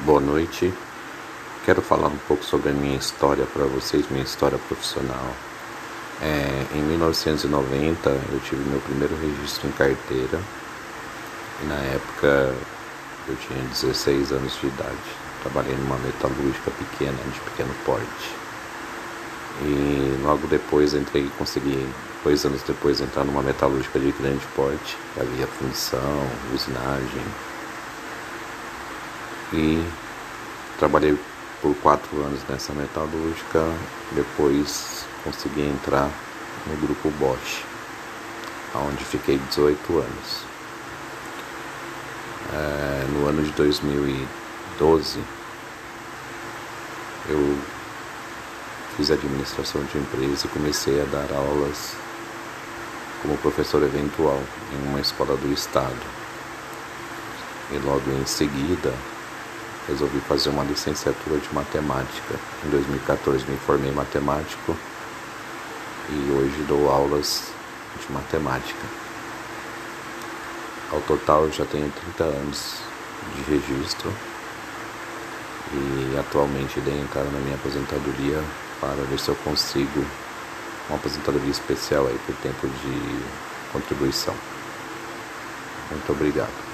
Boa noite. Quero falar um pouco sobre a minha história para vocês, minha história profissional. É, em 1990 eu tive meu primeiro registro em carteira e na época eu tinha 16 anos de idade. Trabalhei numa metalúrgica pequena, de pequeno porte. E logo depois entrei e consegui, dois anos depois, entrar numa metalúrgica de grande porte, havia função, usinagem. E trabalhei por quatro anos nessa metalúrgica, depois consegui entrar no grupo Bosch, onde fiquei 18 anos. É, no ano de 2012, eu fiz administração de empresa e comecei a dar aulas como professor eventual em uma escola do estado. E logo em seguida resolvi fazer uma licenciatura de matemática. Em 2014 me formei matemático e hoje dou aulas de matemática. Ao total já tenho 30 anos de registro e atualmente dei entrada na minha aposentadoria para ver se eu consigo uma aposentadoria especial aí por tempo de contribuição. Muito obrigado.